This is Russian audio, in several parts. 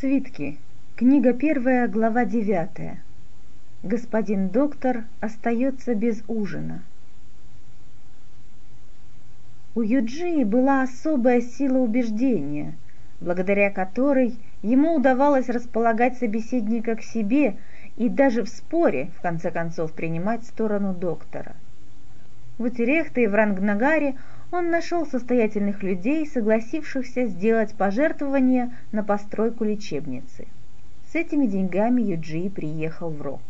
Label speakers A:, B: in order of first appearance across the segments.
A: Свитки. Книга первая, глава девятая. Господин доктор остается без ужина. У Юджии была особая сила убеждения, благодаря которой ему удавалось располагать собеседника к себе и даже в споре, в конце концов, принимать сторону доктора. В Утерехте и в Рангнагаре он нашел состоятельных людей, согласившихся сделать пожертвование на постройку лечебницы. С этими деньгами Юджи приехал в Ро.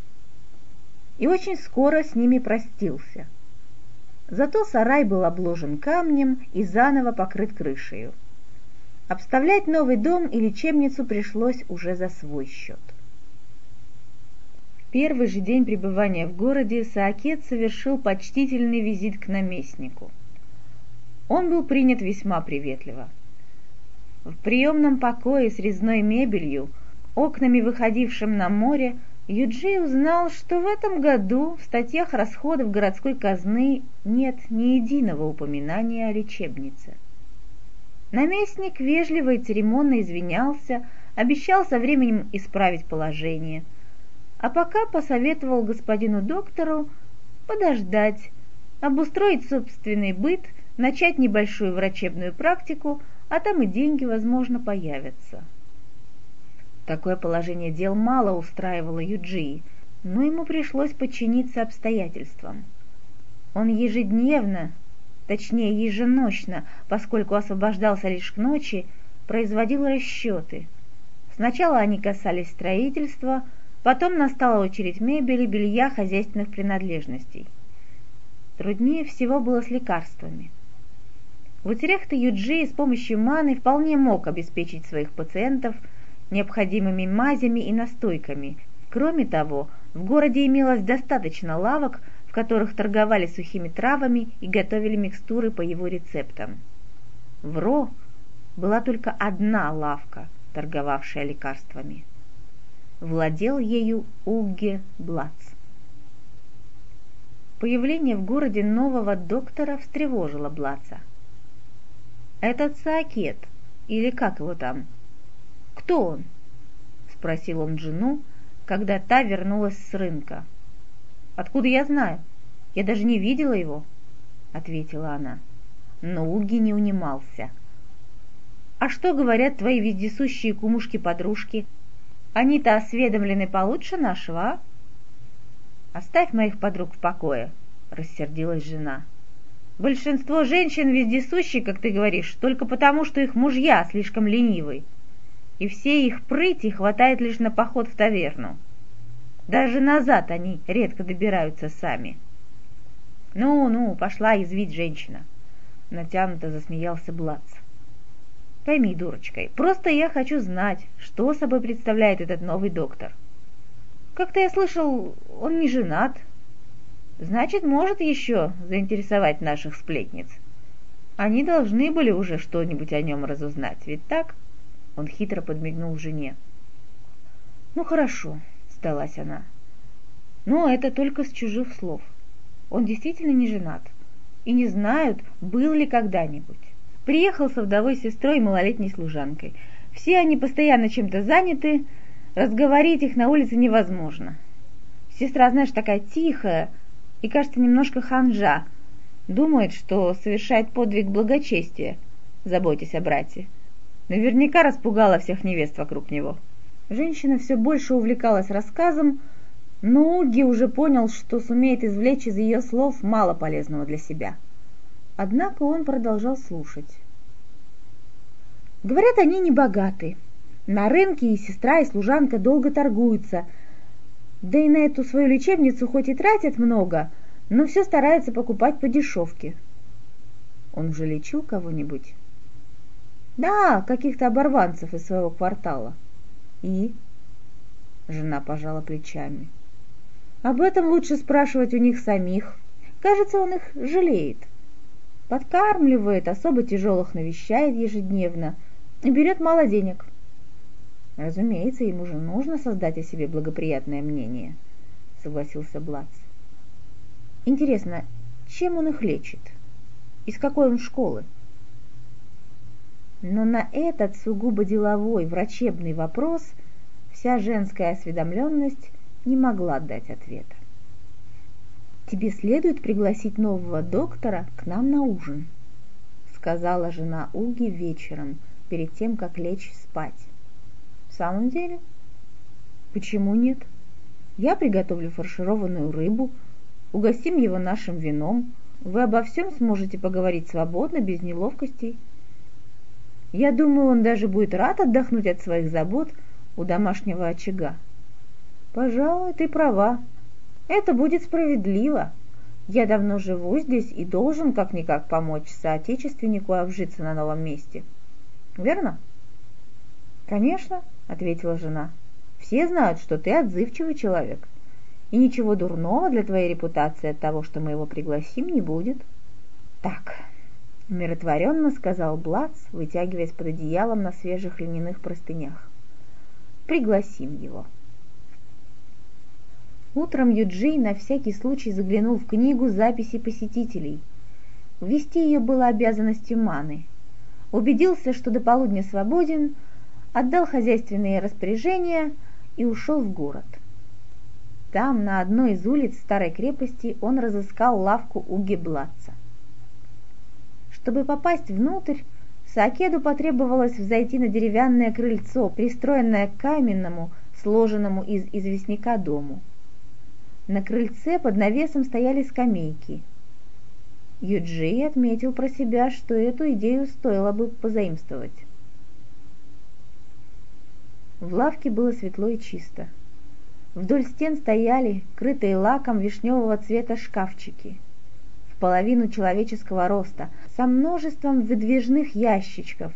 A: И очень скоро с ними простился. Зато сарай был обложен камнем и заново покрыт крышей. Обставлять новый дом и лечебницу пришлось уже за свой счет. Первый же день пребывания в городе Саакет совершил почтительный визит к наместнику – он был принят весьма приветливо. В приемном покое с резной мебелью, окнами, выходившим на море, Юджи узнал, что в этом году в статьях расходов городской казны нет ни единого упоминания о лечебнице. Наместник вежливо и церемонно извинялся, обещал со временем исправить положение, а пока посоветовал господину доктору подождать, обустроить собственный быт – начать небольшую врачебную практику, а там и деньги, возможно, появятся. Такое положение дел мало устраивало Юджии, но ему пришлось подчиниться обстоятельствам. Он ежедневно, точнее еженочно, поскольку освобождался лишь к ночи, производил расчеты. Сначала они касались строительства, потом настала очередь мебели, белья, хозяйственных принадлежностей. Труднее всего было с лекарствами. Вутерехта Юджи с помощью маны вполне мог обеспечить своих пациентов необходимыми мазями и настойками. Кроме того, в городе имелось достаточно лавок, в которых торговали сухими травами и готовили микстуры по его рецептам. В Ро была только одна лавка, торговавшая лекарствами. Владел ею Угге Блац. Появление в городе нового доктора встревожило Блаца – этот Саакет, или как его там? Кто он? Спросил он жену, когда та вернулась с рынка. Откуда я знаю? Я даже не видела его, ответила она. Но Уги не унимался. А что говорят твои вездесущие кумушки-подружки? Они-то осведомлены получше нашего, а? Оставь моих подруг в покое, рассердилась жена. Большинство женщин вездесущие, как ты говоришь, только потому, что их мужья слишком ленивы. И все их прыти хватает лишь на поход в таверну. Даже назад они редко добираются сами. «Ну-ну, пошла извить женщина!» Натянуто засмеялся Блац. «Пойми, дурочкой, просто я хочу знать, что собой представляет этот новый доктор. Как-то я слышал, он не женат, Значит, может еще заинтересовать наших сплетниц. Они должны были уже что-нибудь о нем разузнать, ведь так? Он хитро подмигнул жене. Ну хорошо, сдалась она. Но это только с чужих слов. Он действительно не женат. И не знают, был ли когда-нибудь. Приехал со вдовой сестрой и малолетней служанкой. Все они постоянно чем-то заняты, разговорить их на улице невозможно. Сестра, знаешь, такая тихая, и, кажется, немножко ханжа. Думает, что совершает подвиг благочестия, заботясь о брате. Наверняка распугала всех невест вокруг него. Женщина все больше увлекалась рассказом, но Уги уже понял, что сумеет извлечь из ее слов мало полезного для себя. Однако он продолжал слушать. Говорят, они не богаты. На рынке и сестра, и служанка долго торгуются – да и на эту свою лечебницу хоть и тратят много, но все стараются покупать по дешевке. Он уже лечил кого-нибудь? Да, каких-то оборванцев из своего квартала. И? Жена пожала плечами. Об этом лучше спрашивать у них самих. Кажется, он их жалеет. Подкармливает, особо тяжелых навещает ежедневно и берет мало денег. Разумеется, ему же нужно создать о себе благоприятное мнение, согласился Блац. Интересно, чем он их лечит? Из какой он школы? Но на этот сугубо деловой врачебный вопрос вся женская осведомленность не могла дать ответа. «Тебе следует пригласить нового доктора к нам на ужин», сказала жена Уги вечером, перед тем, как лечь спать. «В самом деле?» «Почему нет? Я приготовлю фаршированную рыбу, угостим его нашим вином, вы обо всем сможете поговорить свободно, без неловкостей. Я думаю, он даже будет рад отдохнуть от своих забот у домашнего очага. Пожалуй, ты права. Это будет справедливо. Я давно живу здесь и должен как-никак помочь соотечественнику обжиться на новом месте. Верно? Конечно, ответила жена. Все знают, что ты отзывчивый человек и ничего дурного для твоей репутации от того, что мы его пригласим, не будет. Так, умиротворенно сказал Блац, вытягиваясь под одеялом на свежих льняных простынях. Пригласим его. Утром Юджей на всякий случай заглянул в книгу записей посетителей. Ввести ее было обязанностью Маны. Убедился, что до полудня свободен, отдал хозяйственные распоряжения и ушел в город – там, на одной из улиц старой крепости, он разыскал лавку у Геблаца. Чтобы попасть внутрь, Саакеду потребовалось взойти на деревянное крыльцо, пристроенное к каменному, сложенному из известняка дому. На крыльце под навесом стояли скамейки. Юджи отметил про себя, что эту идею стоило бы позаимствовать. В лавке было светло и чисто. Вдоль стен стояли, крытые лаком вишневого цвета шкафчики, в половину человеческого роста, со множеством выдвижных ящичков,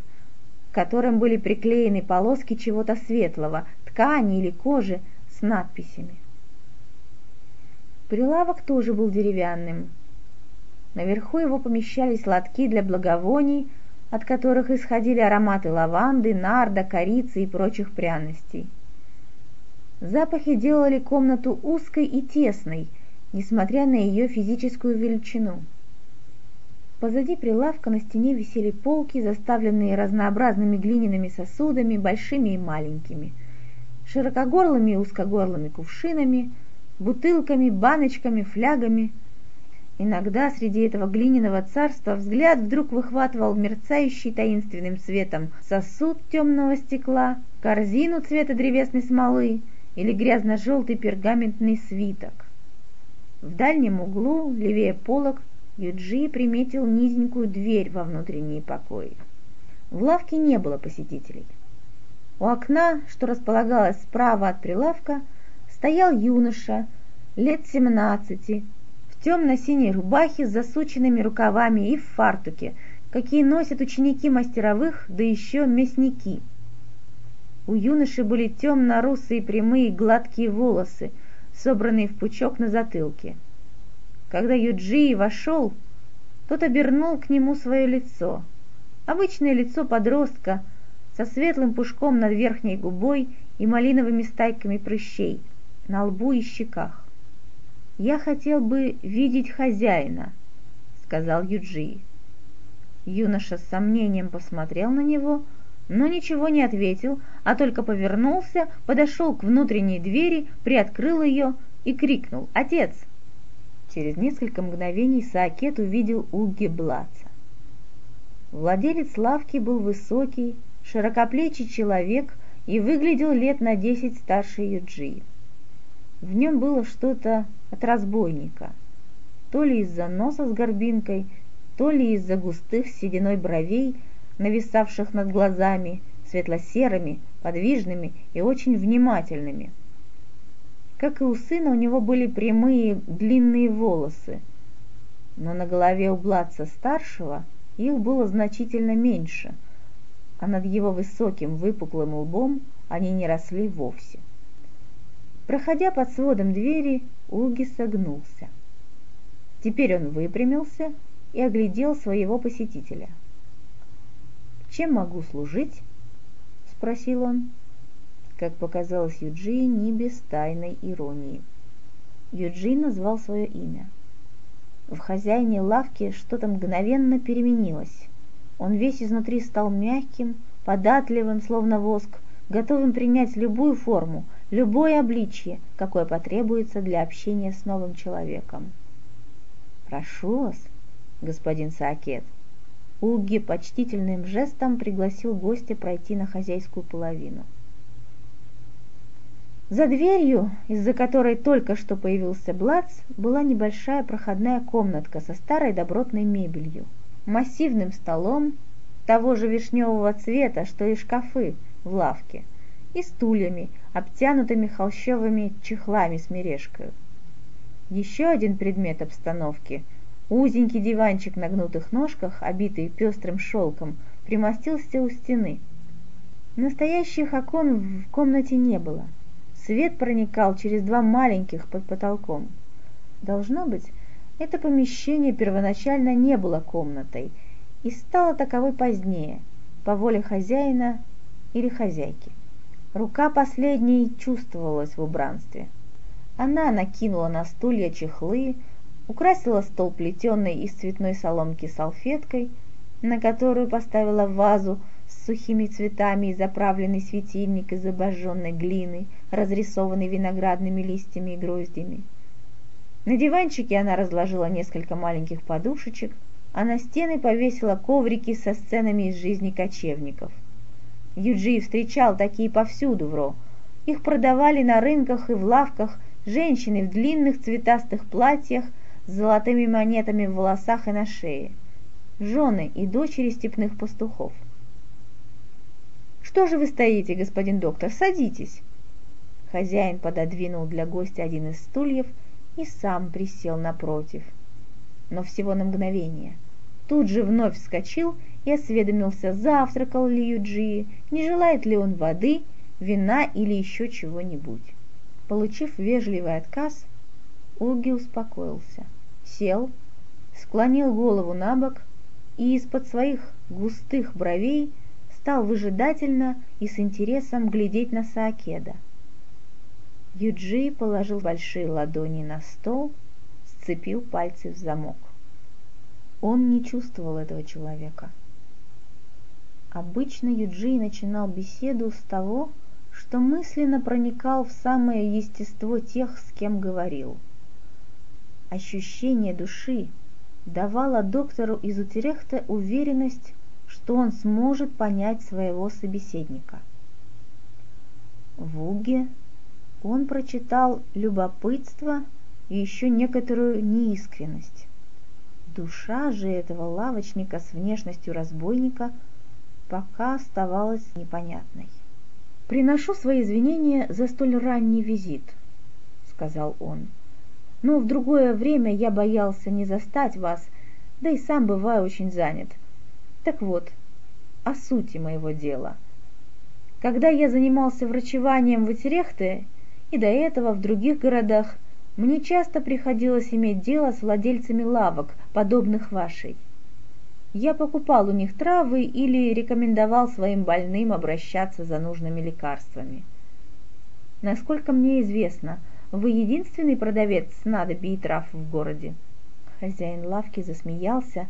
A: к которым были приклеены полоски чего-то светлого, ткани или кожи с надписями. Прилавок тоже был деревянным. Наверху его помещались лотки для благовоний, от которых исходили ароматы лаванды, нарда, корицы и прочих пряностей. Запахи делали комнату узкой и тесной, несмотря на ее физическую величину. Позади прилавка на стене висели полки, заставленные разнообразными глиняными сосудами, большими и маленькими, широкогорлыми и узкогорлыми кувшинами, бутылками, баночками, флягами. Иногда среди этого глиняного царства взгляд вдруг выхватывал мерцающий таинственным светом сосуд темного стекла, корзину цвета древесной смолы, или грязно-желтый пергаментный свиток. В дальнем углу, левее полок, Юджи приметил низенькую дверь во внутренние покои. В лавке не было посетителей. У окна, что располагалось справа от прилавка, стоял юноша лет семнадцати в темно-синей рубахе с засученными рукавами и в фартуке, какие носят ученики мастеровых, да еще мясники – у юноши были темно-русые прямые гладкие волосы, собранные в пучок на затылке. Когда Юджи вошел, тот обернул к нему свое лицо. Обычное лицо подростка со светлым пушком над верхней губой и малиновыми стайками прыщей на лбу и щеках. «Я хотел бы видеть хозяина», — сказал Юджи. Юноша с сомнением посмотрел на него — но ничего не ответил, а только повернулся, подошел к внутренней двери, приоткрыл ее и крикнул «Отец!». Через несколько мгновений Саакет увидел Уги Блаца. Владелец лавки был высокий, широкоплечий человек и выглядел лет на десять старше Юджи. В нем было что-то от разбойника, то ли из-за носа с горбинкой, то ли из-за густых сединой бровей – нависавших над глазами, светло-серыми, подвижными и очень внимательными. Как и у сына, у него были прямые длинные волосы, но на голове у Бладца старшего их было значительно меньше, а над его высоким выпуклым лбом они не росли вовсе. Проходя под сводом двери, Уги согнулся. Теперь он выпрямился и оглядел своего посетителя – «Чем могу служить?» – спросил он. Как показалось Юджи, не без тайной иронии. Юджи назвал свое имя. В хозяине лавки что-то мгновенно переменилось. Он весь изнутри стал мягким, податливым, словно воск, готовым принять любую форму, любое обличье, какое потребуется для общения с новым человеком. «Прошу вас, господин Саакет». Уги почтительным жестом пригласил гостя пройти на хозяйскую половину. За дверью, из-за которой только что появился Блац, была небольшая проходная комнатка со старой добротной мебелью, массивным столом того же вишневого цвета, что и шкафы в лавке, и стульями, обтянутыми холщовыми чехлами с мережкой. Еще один предмет обстановки – узенький диванчик на гнутых ножках, обитый пестрым шелком, примостился у стены. Настоящих окон в комнате не было. Свет проникал через два маленьких под потолком. Должно быть, это помещение первоначально не было комнатой и стало таковой позднее, по воле хозяина или хозяйки. Рука последней чувствовалась в убранстве. Она накинула на стулья чехлы, украсила стол плетеной из цветной соломки салфеткой, на которую поставила вазу с сухими цветами и заправленный светильник из обожженной глины, разрисованный виноградными листьями и гроздями. На диванчике она разложила несколько маленьких подушечек, а на стены повесила коврики со сценами из жизни кочевников – Юджи встречал такие повсюду в Ро. Их продавали на рынках и в лавках женщины в длинных цветастых платьях с золотыми монетами в волосах и на шее. Жены и дочери степных пастухов. «Что же вы стоите, господин доктор? Садитесь!» Хозяин пододвинул для гостя один из стульев и сам присел напротив. Но всего на мгновение. Тут же вновь вскочил и осведомился, завтракал ли Юджи, не желает ли он воды, вина или еще чего-нибудь. Получив вежливый отказ, Уги успокоился, сел, склонил голову на бок и из-под своих густых бровей стал выжидательно и с интересом глядеть на Саакеда. Юджи положил большие ладони на стол, сцепил пальцы в замок. Он не чувствовал этого человека. Обычно Юджи начинал беседу с того, что мысленно проникал в самое естество тех, с кем говорил. Ощущение души давало доктору из Утерехта уверенность, что он сможет понять своего собеседника. В Уге он прочитал любопытство и еще некоторую неискренность. Душа же этого лавочника с внешностью разбойника – пока оставалась непонятной. «Приношу свои извинения за столь ранний визит», — сказал он. «Но в другое время я боялся не застать вас, да и сам бываю очень занят. Так вот, о сути моего дела. Когда я занимался врачеванием в Итерехте и до этого в других городах, мне часто приходилось иметь дело с владельцами лавок, подобных вашей я покупал у них травы или рекомендовал своим больным обращаться за нужными лекарствами. Насколько мне известно, вы единственный продавец снадобий и трав в городе. Хозяин лавки засмеялся,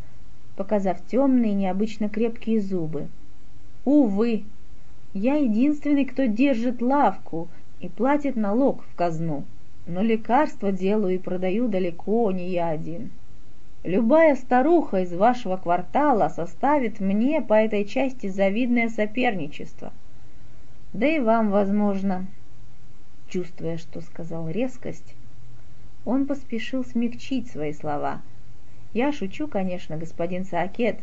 A: показав темные необычно крепкие зубы. Увы, я единственный, кто держит лавку и платит налог в казну, но лекарства делаю и продаю далеко не я один. Любая старуха из вашего квартала составит мне по этой части завидное соперничество. Да и вам, возможно. Чувствуя, что сказал резкость, он поспешил смягчить свои слова. Я шучу, конечно, господин Саакет,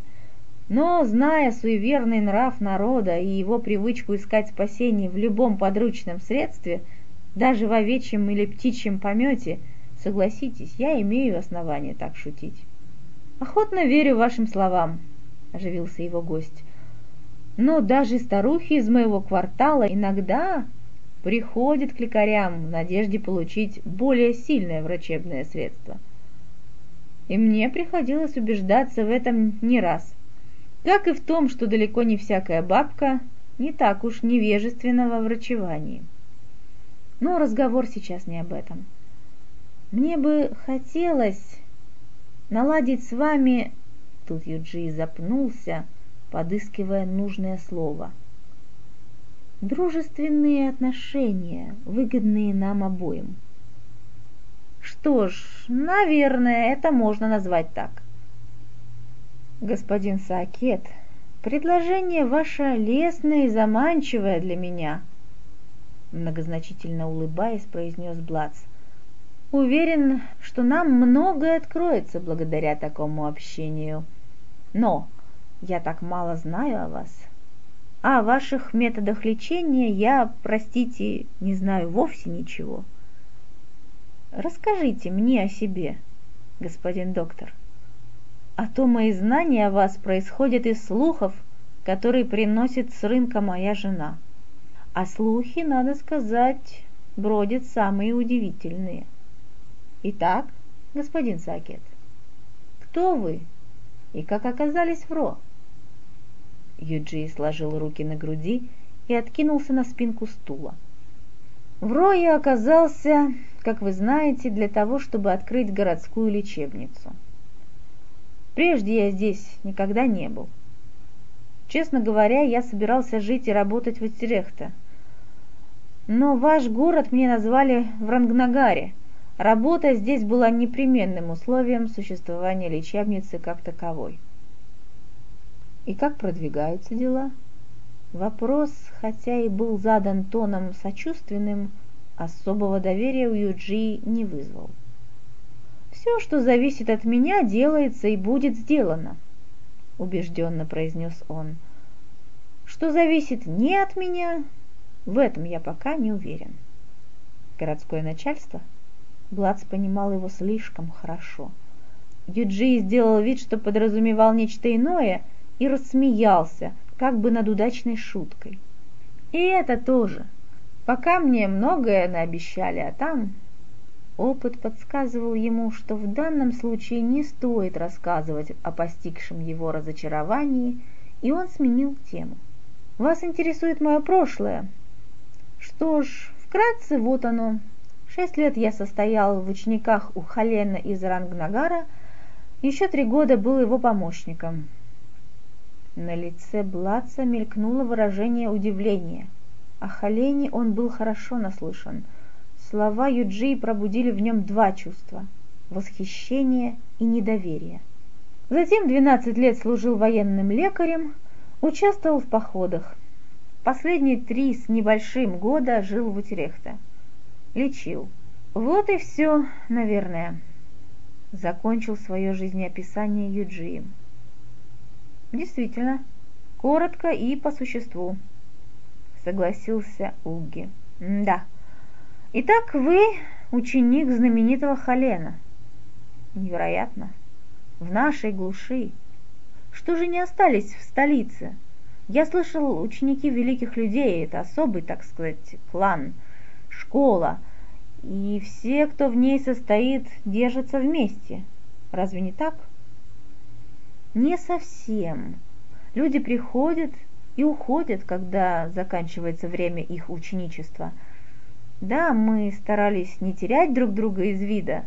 A: но, зная суеверный нрав народа и его привычку искать спасение в любом подручном средстве, даже в овечьем или птичьем помете – Согласитесь, я имею основания так шутить. Охотно верю вашим словам, оживился его гость. Но даже старухи из моего квартала иногда приходят к лекарям в надежде получить более сильное врачебное средство. И мне приходилось убеждаться в этом не раз. Как и в том, что далеко не всякая бабка не так уж невежественна во врачевании. Но разговор сейчас не об этом. Мне бы хотелось наладить с вами...» Тут Юджи запнулся, подыскивая нужное слово. Дружественные отношения, выгодные нам обоим. Что ж, наверное, это можно назвать так. Господин Саакет, предложение ваше лестное и заманчивое для меня, многозначительно улыбаясь, произнес Блац. Уверен, что нам многое откроется благодаря такому общению. Но я так мало знаю о вас. О ваших методах лечения я, простите, не знаю вовсе ничего. Расскажите мне о себе, господин доктор. А то мои знания о вас происходят из слухов, которые приносит с рынка моя жена. А слухи, надо сказать, бродят самые удивительные. Итак, господин Сакет, кто вы и как оказались в Ро? Юджи сложил руки на груди и откинулся на спинку стула. В Ро я оказался, как вы знаете, для того, чтобы открыть городскую лечебницу. Прежде я здесь никогда не был. Честно говоря, я собирался жить и работать в Итерехте. Но ваш город мне назвали в Рангнагаре – Работа здесь была непременным условием существования лечебницы как таковой. И как продвигаются дела? Вопрос, хотя и был задан тоном сочувственным, особого доверия у Юджи не вызвал. «Все, что зависит от меня, делается и будет сделано», — убежденно произнес он. «Что зависит не от меня, в этом я пока не уверен». Городское начальство — Блац понимал его слишком хорошо. Юджи сделал вид, что подразумевал нечто иное, и рассмеялся, как бы над удачной шуткой. И это тоже. Пока мне многое наобещали, а там... Опыт подсказывал ему, что в данном случае не стоит рассказывать о постигшем его разочаровании, и он сменил тему. «Вас интересует мое прошлое?» «Что ж, вкратце вот оно. Шесть лет я состоял в учениках у Халена из Рангнагара, еще три года был его помощником. На лице Блаца мелькнуло выражение удивления. О Халене он был хорошо наслышан. Слова Юджи пробудили в нем два чувства – восхищение и недоверие. Затем 12 лет служил военным лекарем, участвовал в походах. Последние три с небольшим года жил в Утерехте – лечил. Вот и все, наверное. Закончил свое жизнеописание Юджи. Действительно, коротко и по существу, согласился Уги. Да. Итак, вы ученик знаменитого Халена. Невероятно. В нашей глуши. Что же не остались в столице? Я слышал, ученики великих людей, это особый, так сказать, клан – школа, и все, кто в ней состоит, держатся вместе. Разве не так? Не совсем. Люди приходят и уходят, когда заканчивается время их ученичества. Да, мы старались не терять друг друга из вида,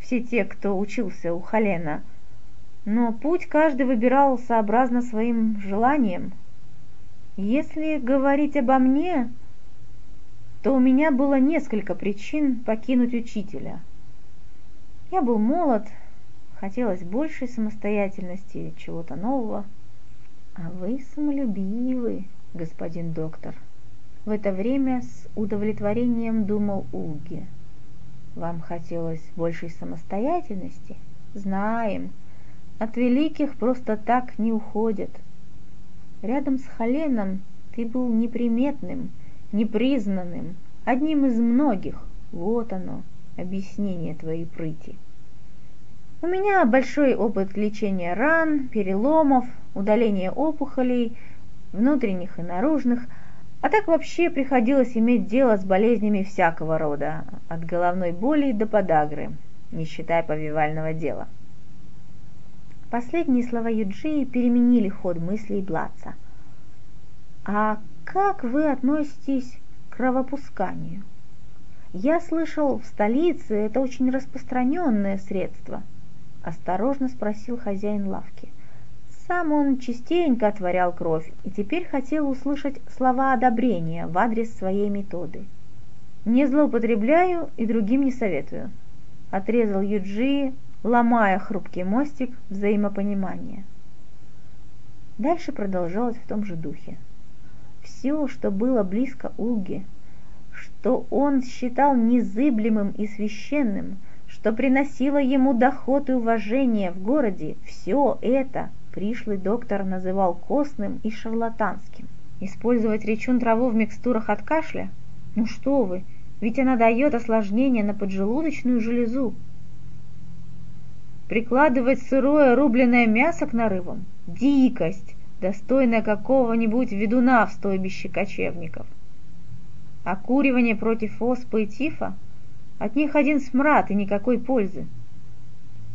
A: все те, кто учился у Халена, но путь каждый выбирал сообразно своим желаниям. Если говорить обо мне, то у меня было несколько причин покинуть учителя. Я был молод, хотелось большей самостоятельности, чего-то нового. А вы самолюбивый, господин доктор. В это время с удовлетворением думал Уги. Вам хотелось большей самостоятельности? Знаем. От великих просто так не уходят. Рядом с Халеном ты был неприметным, непризнанным, одним из многих. Вот оно, объяснение твоей прыти. У меня большой опыт лечения ран, переломов, удаления опухолей, внутренних и наружных, а так вообще приходилось иметь дело с болезнями всякого рода, от головной боли до подагры, не считая повивального дела. Последние слова Юджи переменили ход мыслей Блаца. А как вы относитесь к кровопусканию? Я слышал, в столице это очень распространенное средство. Осторожно спросил хозяин лавки. Сам он частенько отворял кровь и теперь хотел услышать слова одобрения в адрес своей методы. «Не злоупотребляю и другим не советую», — отрезал Юджи, ломая хрупкий мостик взаимопонимания. Дальше продолжалось в том же духе. Все, что было близко Улге, что он считал незыблемым и священным, что приносило ему доход и уважение в городе, все это пришлый доктор называл костным и шарлатанским. Использовать речун траву в микстурах от кашля? Ну что вы, ведь она дает осложнение на поджелудочную железу. Прикладывать сырое рубленое мясо к нарывам? Дикость, достойная какого-нибудь ведуна в стойбище кочевников. Окуривание против оспы и тифа? От них один смрад и никакой пользы.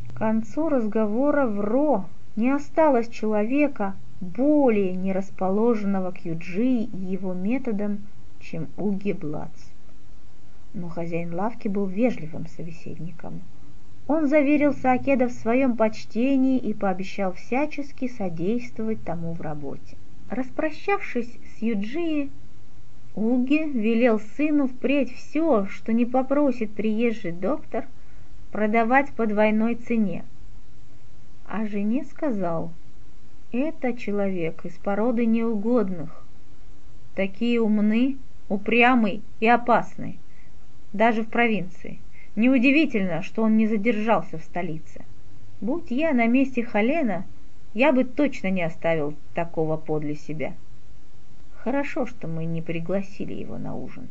A: К концу разговора в Ро не осталось человека, более не расположенного к Юджи и его методам, чем Уги Блац. Но хозяин лавки был вежливым собеседником. Он заверил Саакеда в своем почтении и пообещал всячески содействовать тому в работе. Распрощавшись с Юджи, Уги велел сыну впредь все, что не попросит приезжий доктор, продавать по двойной цене. А жене сказал, это человек из породы неугодных. Такие умны, упрямый и опасный, даже в провинции. Неудивительно, что он не задержался в столице. Будь я на месте Халена, я бы точно не оставил такого подле себя. Хорошо, что мы не пригласили его на ужин.